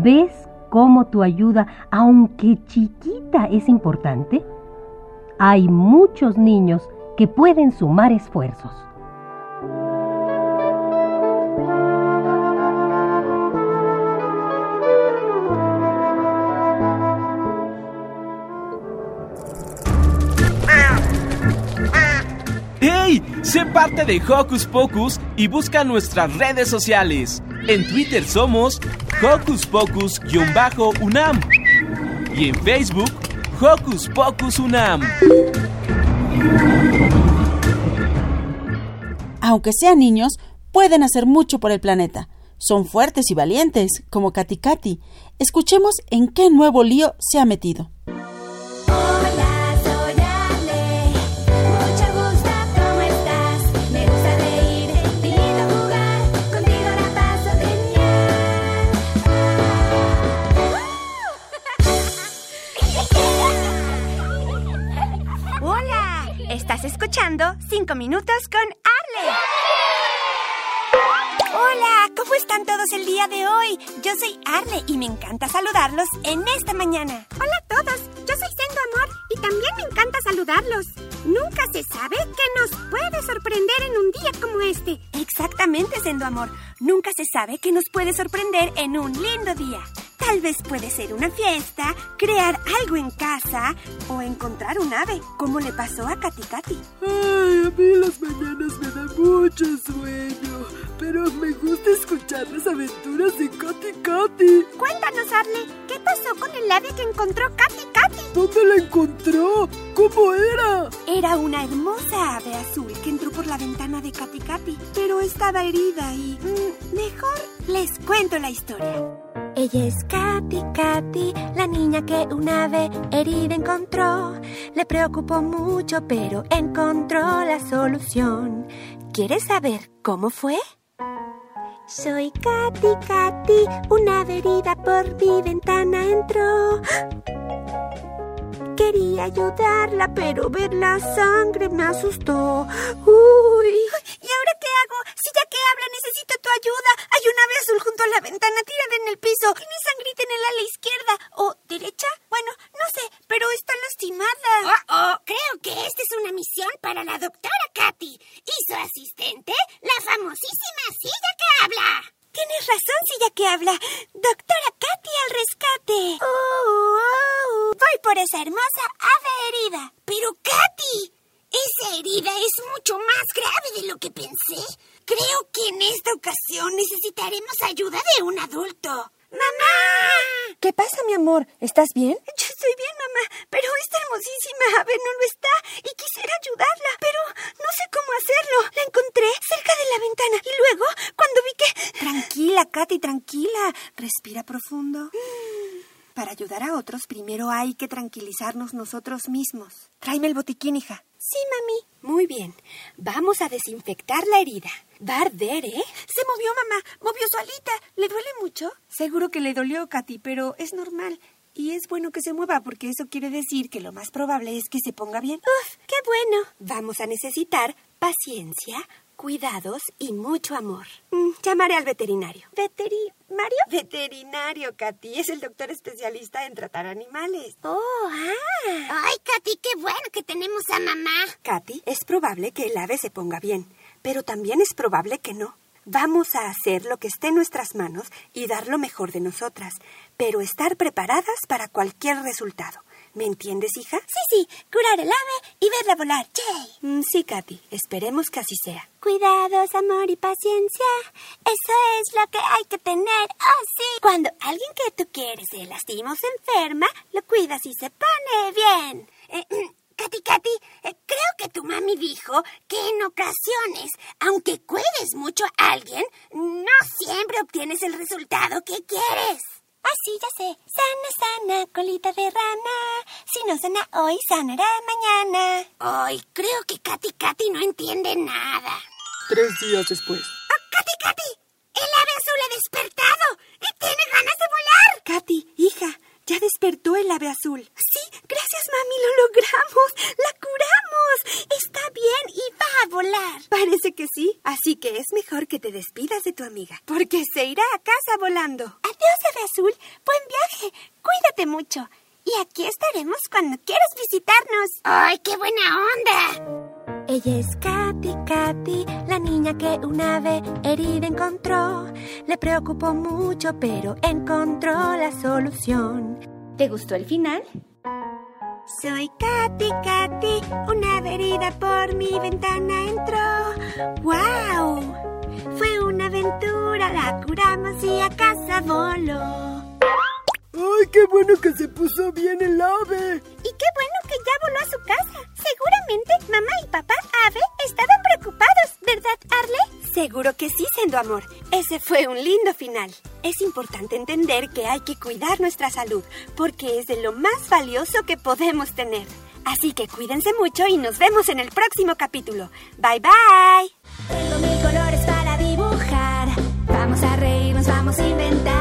¿Ves cómo tu ayuda, aunque chiquita, es importante? Hay muchos niños que pueden sumar esfuerzos. Sé parte de Hocus Pocus y busca nuestras redes sociales. En Twitter somos Hocus Pocus-UNAM y en Facebook Hocus Pocus UNAM. Aunque sean niños, pueden hacer mucho por el planeta. Son fuertes y valientes, como Katy Katy. Escuchemos en qué nuevo lío se ha metido. Escuchando 5 minutos con Arle. Hola, ¿cómo están todos el día de hoy? Yo soy Arle y me encanta saludarlos en esta mañana. Hola a todos, yo soy Sendo Amor y también me encanta saludarlos. Nunca se sabe qué nos puede sorprender en un día como este. Exactamente, Sendo Amor. Nunca se sabe qué nos puede sorprender en un lindo día. Tal vez puede ser una fiesta, crear algo en casa o encontrar un ave, como le pasó a Katy Katy. Ay, a mí las mañanas me da mucho sueño, pero me gusta escuchar las aventuras de Katy Katy. Cuéntanos, Arle, ¿qué pasó con el ave que encontró Katy Katy? ¿Dónde la encontró? ¿Cómo era? Era una hermosa ave azul que entró por la ventana de Katy Katy, pero estaba herida y... mm, mejor les cuento la historia. Ella es Katy Katy, la niña que una ave herida encontró. Le preocupó mucho, pero encontró la solución. ¿Quieres saber cómo fue? Soy Katy Katy, una ave herida por mi ventana entró. Quería ayudarla, pero ver la sangre me asustó. Uy. ¿Y ahora qué hago? Si ya que habla necesito tu ayuda. Hay un ave azul junto a la ventana tirada en el piso. Tiene sangrita en el ala izquierda. ¿O derecha? Bueno, no sé, pero está lastimada. Oh, oh, creo que esta es una misión para la doctora Katy y su asistente, la famosísima silla que habla. Tienes razón, Silla que habla. Doctora Katy al rescate. Oh, oh. Voy por esa hermosa ave herida. Pero Katy, esa herida es mucho más grave de lo que pensé. Creo que en esta ocasión necesitaremos ayuda de un adulto. ¡Mamá! ¿Qué pasa, mi amor? ¿Estás bien? Yo estoy bien, mamá, pero esta hermosísima ave no lo está y quisiera ayudarla, pero no sé cómo hacerlo. La encontré cerca de la ventana y luego, cuando vi que... Tranquila, Katy, tranquila. Respira profundo. Para ayudar a otros, primero hay que tranquilizarnos nosotros mismos. Tráeme el botiquín, hija. Sí, mami. Muy bien. Vamos a desinfectar la herida. Va a arder, ¿eh? Se movió, mamá. Movió solita. ¿Le duele mucho? Seguro que le dolió, Katy, pero es normal. Y es bueno que se mueva porque eso quiere decir que lo más probable es que se ponga bien. ¡Uf! ¡Qué bueno! Vamos a necesitar paciencia, cuidados y mucho amor. Mm, llamaré al veterinario. ¿Veterinario? Veterinario, Katy. Es el doctor especialista en tratar animales. Oh, ah. Ay, Katy, qué bueno que tenemos a mamá. Katy, es probable que el ave se ponga bien, pero también es probable que no. Vamos a hacer lo que esté en nuestras manos y dar lo mejor de nosotras, pero estar preparadas para cualquier resultado. ¿Me entiendes, hija? Sí, sí, curar el ave y verla volar. ¡Yay! Mm, sí, Katy, esperemos que así sea. Cuidados, amor y paciencia. Eso es lo que hay que tener. Oh, sí. Cuando alguien que tú quieres se lastima o se enferma, lo cuidas y se pone bien. Eh, Katy, Katy Katy, eh, creo que tu mami dijo que en ocasiones, aunque cuides mucho a alguien, no siempre obtienes el resultado que quieres. Ah, sí, ya sé. Sana, sana, colita de rana. Si no sana hoy, sanará mañana. Ay, creo que Katy Katy no entiende nada. Tres días después. ¡Oh, Katy Katy! El ave azul ha despertado y tiene ganas de volar. Katy, hija, ya despertó el ave azul. Sí, gracias, mami, lo logramos. La curamos. Está bien y va a volar. Parece que sí, así que es mejor que te despidas de tu amiga, porque se irá a casa volando. Adiós, ave azul. Buen viaje. Cuídate mucho. Y aquí estaremos cuando quieras visitarnos. ¡Ay, qué buena onda! Ella es Katy, Katy, la niña que una ave herida encontró. Le preocupó mucho, pero encontró la solución. ¿Te gustó el final? Soy Katy, Katy, una herida por mi ventana entró. ¡Wow! Fue una aventura, la curamos y a casa voló. ¡Ay, qué bueno que se puso bien el ave! Y qué bueno que ya voló a su casa. Seguramente mamá y papá ave estaban preocupados, ¿verdad, Arle? Seguro que sí, siendo amor. Ese fue un lindo final. Es importante entender que hay que cuidar nuestra salud, porque es de lo más valioso que podemos tener. Así que cuídense mucho y nos vemos en el próximo capítulo. Bye bye. Tengo mil colores para dibujar. Vamos a reírnos, vamos a inventar.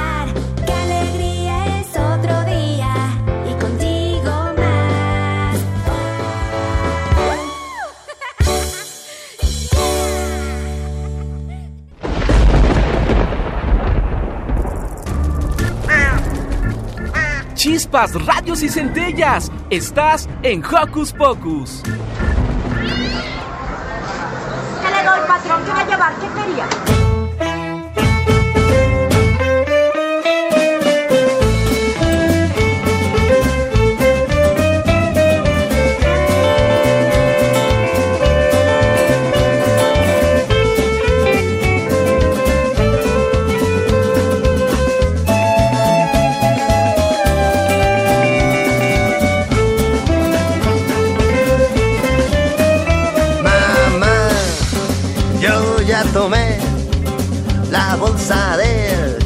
Chispas, radios y centellas. Estás en Hocus Pocus. ¿Qué le doy, patrón? ¿Qué va a llevar? ¿Qué quería? Tomé la bolsa del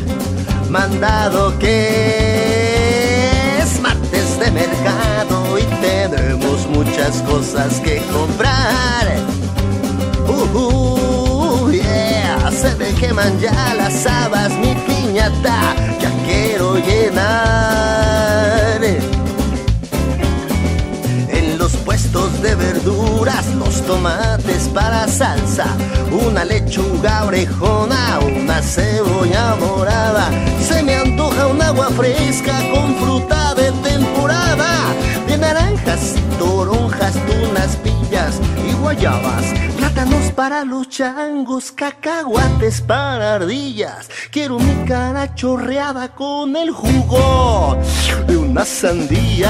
mandado que es martes de mercado y tenemos muchas cosas que comprar. Uh, uh, yeah, se me queman ya las habas, mi piñata, ya quiero llenar. De verduras, los tomates para salsa, una lechuga orejona, una cebolla morada. Se me antoja un agua fresca con fruta de temporada, de naranjas y toronjas, tunas, pillas y guayabas. Plátanos para los changos, cacahuates para ardillas. Quiero mi cara chorreada con el jugo de una sandía.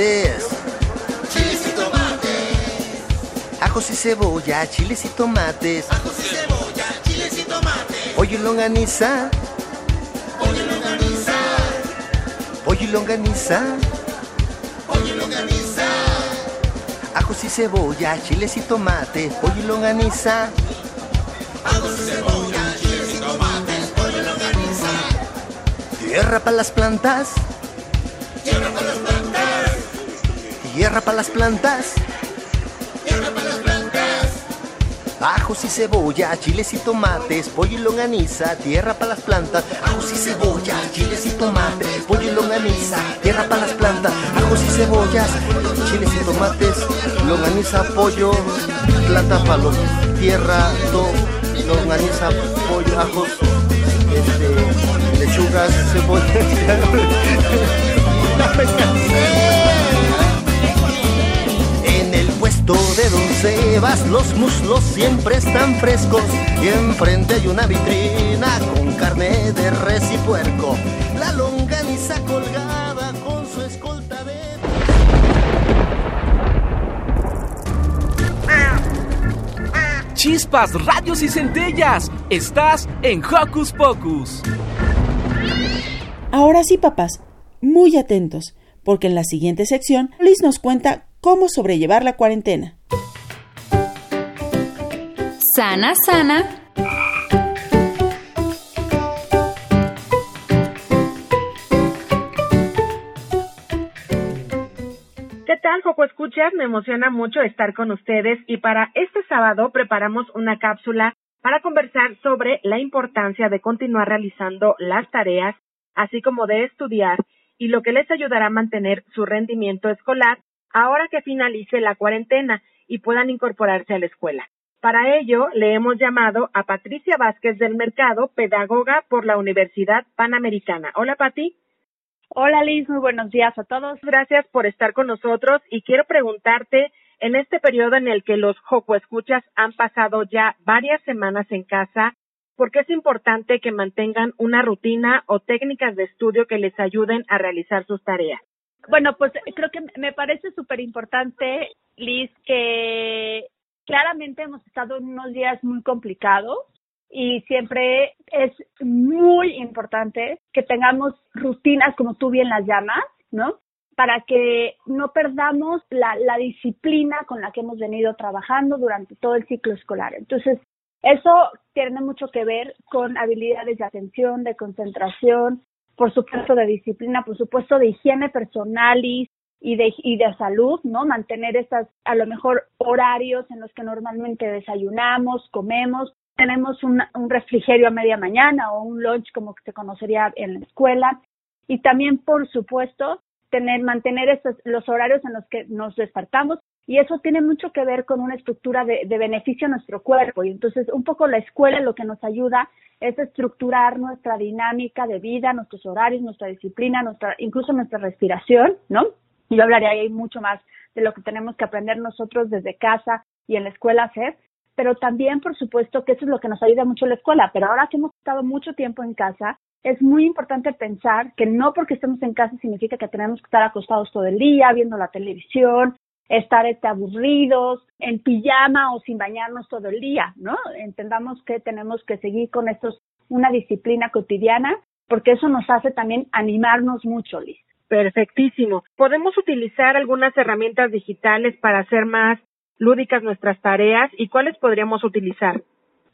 Tomates, chiles y tomates, ajos y cebolla, chiles y tomates, ajos y cebolla, chiles y tomates, pollo y longaniza, pollo y longaniza, pollo y longaniza, pollo y longaniza, ajos y cebolla, chiles y tomates, pollo y longaniza. Ajos y cebolla, chiles y tomates, pollo y longaniza. Tierra para las plantas. Tierra para las plantas. Tierra para las plantas. Tierra para las plantas. Ajos y cebolla, chiles y tomates, pollo y longaniza, tierra para las plantas. Ajos y cebolla, chiles y tomates, pollo y longaniza, tierra para las plantas. Ajos y cebollas, chiles y tomates, longaniza, pollo, planta para los tierra, longaniza, pollo, ajos, este, lechugas, cebolla. Puesto de Don Sebas los muslos siempre están frescos y enfrente hay una vitrina con carne de res y puerco. La longaniza colgada con su escolta de... Chispas, rayos y centellas. Estás en Hocus Pocus. Ahora sí, papás, muy atentos, porque en la siguiente sección Liz nos cuenta cómo sobrellevar la cuarentena. Sana, sana. ¿Qué tal, Joco Escuchas? Me emociona mucho estar con ustedes y para este sábado preparamos una cápsula para conversar sobre la importancia de continuar realizando las tareas, así como de estudiar y lo que les ayudará a mantener su rendimiento escolar ahora que finalice la cuarentena y puedan incorporarse a la escuela. Para ello, le hemos llamado a Patricia Vázquez del Mercado, pedagoga por la Universidad Panamericana. Hola, Pati. Hola, Liz. Muy buenos días a todos. Gracias por estar con nosotros y quiero preguntarte, en este periodo en el que los Joco Escuchas han pasado ya varias semanas en casa, ¿por qué es importante que mantengan una rutina o técnicas de estudio que les ayuden a realizar sus tareas? Bueno, pues creo que me parece súper importante, Liz, que claramente hemos estado en unos días muy complicados y siempre es muy importante que tengamos rutinas, como tú bien las llamas, ¿no? Para que no perdamos la, la disciplina con la que hemos venido trabajando durante todo el ciclo escolar. Entonces, eso tiene mucho que ver con habilidades de atención, de concentración, por supuesto de disciplina, por supuesto de higiene personal y, de, y de salud, ¿no? Mantener estas, a lo mejor, horarios en los que normalmente desayunamos, comemos, tenemos un, un refrigerio a media mañana o un lunch como se conocería en la escuela. Y también, por supuesto, tener, mantener estos, los horarios en los que nos despertamos y eso tiene mucho que ver con una estructura de, de, beneficio a nuestro cuerpo. Y entonces, un poco la escuela lo que nos ayuda es estructurar nuestra dinámica de vida, nuestros horarios, nuestra disciplina, nuestra, incluso nuestra respiración, ¿no? Yo hablaría ahí mucho más de lo que tenemos que aprender nosotros desde casa y en la escuela hacer, pero también, por supuesto, que eso es lo que nos ayuda mucho la escuela. Pero ahora que hemos estado mucho tiempo en casa, es muy importante pensar que no porque estemos en casa significa que tenemos que estar acostados todo el día, viendo la televisión, estar este, aburridos, en pijama o sin bañarnos todo el día, ¿no? Entendamos que tenemos que seguir con estos, una disciplina cotidiana, porque eso nos hace también animarnos mucho, Liz. Perfectísimo. ¿Podemos utilizar algunas herramientas digitales para hacer más lúdicas nuestras tareas y cuáles podríamos utilizar?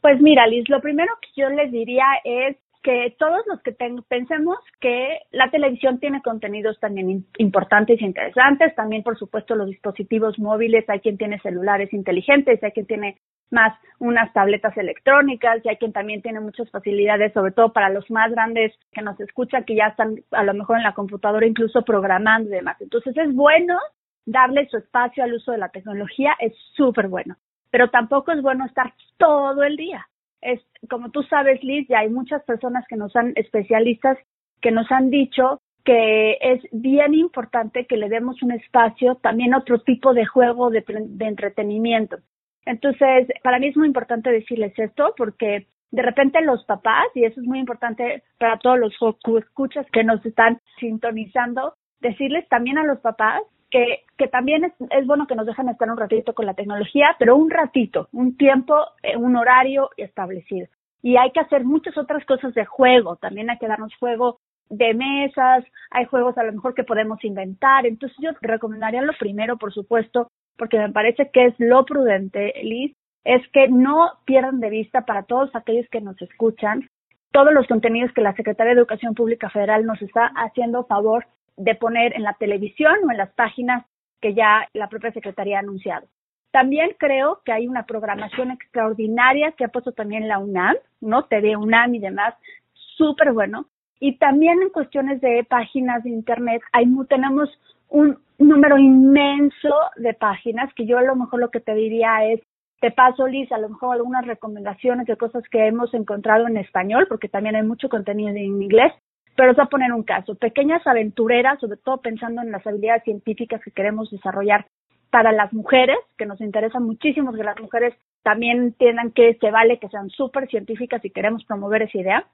Pues mira, Liz, lo primero que yo les diría es que todos los que pensemos que la televisión tiene contenidos también importantes e interesantes, también por supuesto los dispositivos móviles, hay quien tiene celulares inteligentes, hay quien tiene más unas tabletas electrónicas y hay quien también tiene muchas facilidades, sobre todo para los más grandes que nos escuchan, que ya están a lo mejor en la computadora incluso programando y demás. Entonces es bueno darle su espacio al uso de la tecnología, es súper bueno, pero tampoco es bueno estar todo el día es, como tú sabes, Liz, ya hay muchas personas que nos han, especialistas, que nos han dicho que es bien importante que le demos un espacio, también otro tipo de juego de, entretenimiento. Entonces, para mí es muy importante decirles esto porque de repente los papás, y eso es muy importante para todos los escuchas que nos están sintonizando, decirles también a los papás que, que también es, es, bueno que nos dejen estar un ratito con la tecnología, pero un ratito, un tiempo, eh, un horario establecido. Y hay que hacer muchas otras cosas de juego, también hay que darnos juego de mesas, hay juegos a lo mejor que podemos inventar. Entonces yo recomendaría lo primero, por supuesto, porque me parece que es lo prudente, Liz, es que no pierdan de vista para todos aquellos que nos escuchan todos los contenidos que la Secretaría de Educación Pública Federal nos está haciendo favor de poner en la televisión o en las páginas que ya la propia Secretaría ha anunciado. También creo que hay una programación extraordinaria que ha puesto también la UNAM, ¿no? TV UNAM y demás, súper bueno. Y también en cuestiones de páginas de Internet, hay, tenemos un número inmenso de páginas que yo a lo mejor lo que te diría es te paso, Liz, a lo mejor algunas recomendaciones de cosas que hemos encontrado en español, porque también hay mucho contenido en inglés, pero os voy a poner un caso. Pequeñas aventureras, sobre todo pensando en las habilidades científicas que queremos desarrollar para las mujeres, que nos interesa muchísimo que las mujeres también entiendan que se vale que sean súper científicas y queremos promover esa idea.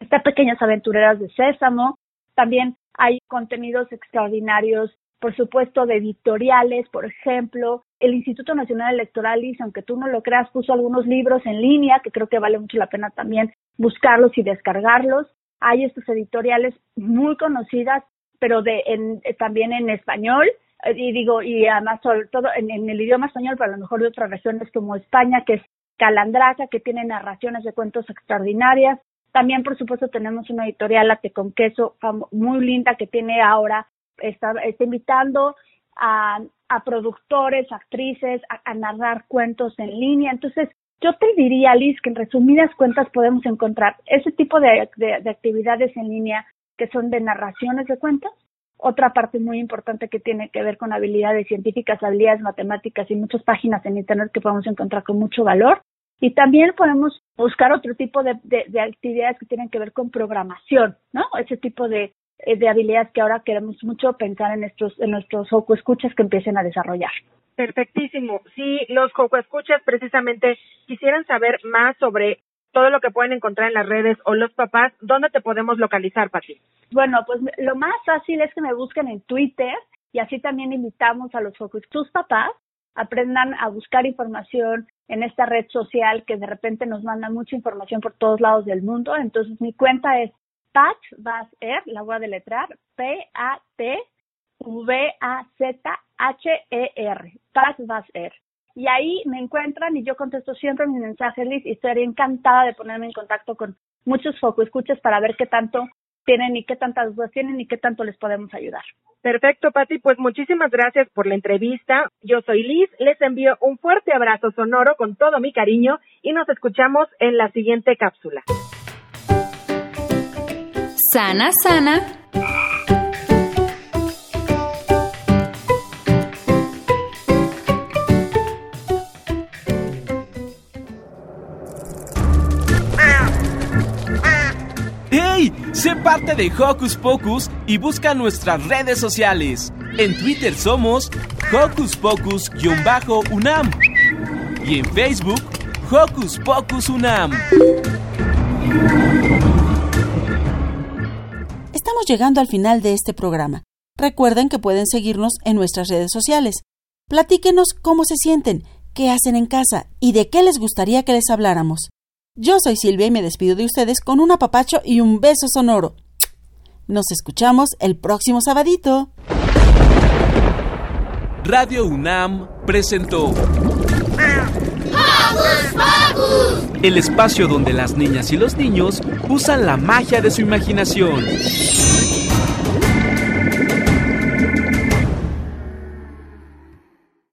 Estas pequeñas aventureras de Sésamo, también hay contenidos extraordinarios, por supuesto, de editoriales, por ejemplo. El Instituto Nacional Electoral, aunque tú no lo creas, puso algunos libros en línea que creo que vale mucho la pena también buscarlos y descargarlos. Hay estos editoriales muy conocidas, pero de también en español, y digo, y además sobre todo en, el idioma español, pero a lo mejor de otras regiones como España, que es Calandraca, que tiene narraciones de cuentos extraordinarias. También, por supuesto, tenemos una editorial, La con Queso, muy linda, que tiene ahora, está, está invitando a, a productores, actrices, a, narrar cuentos en línea. Entonces, yo te diría, Liz, que en resumidas cuentas podemos encontrar ese tipo de, de actividades en línea que son de narraciones de cuentos, otra parte muy importante que tiene que ver con habilidades científicas, habilidades matemáticas y muchas páginas en Internet que podemos encontrar con mucho valor. Y también podemos buscar otro tipo de, actividades que tienen que ver con programación, ¿no? Ese tipo de, eh, de habilidades que ahora queremos mucho pensar en nuestros, en nuestros escuchas que empiecen a desarrollar. Perfectísimo. Si los Joco Escuchas precisamente quisieran saber más sobre todo lo que pueden encontrar en las redes o los papás, ¿dónde te podemos localizar, Pati? Bueno, pues lo más fácil es que me busquen en Twitter y así también invitamos a los tus papás aprendan a buscar información en esta red social que de repente nos manda mucha información por todos lados del mundo. Entonces mi cuenta es Pat Vaser, la voy a deletrar, P-A-T-V-A-Z-H-E-R, Pat Vaser y ahí me encuentran y yo contesto siempre mis mensajes, Liz, y estaría encantada de ponerme en contacto con muchos foco escuchas para ver qué tanto tienen y qué tantas dudas tienen y qué tanto les podemos ayudar. Perfecto, Pati, pues muchísimas gracias por la entrevista. Yo soy Liz, les envío un fuerte abrazo sonoro con todo mi cariño y nos escuchamos en la siguiente cápsula. Sana, sana Sé parte de Hocus Pocus y busca nuestras redes sociales. En Twitter somos Hocus Pocus-UNAM y en Facebook Hocus Pocus UNAM. Estamos llegando al final de este programa. Recuerden que pueden seguirnos en nuestras redes sociales. Platíquenos cómo se sienten, qué hacen en casa y de qué les gustaría que les habláramos. Yo soy Silvia y me despido de ustedes con un apapacho y un beso sonoro. Nos escuchamos el próximo sabadito. Radio UNAM presentó el espacio donde las niñas y los niños usan la magia de su imaginación.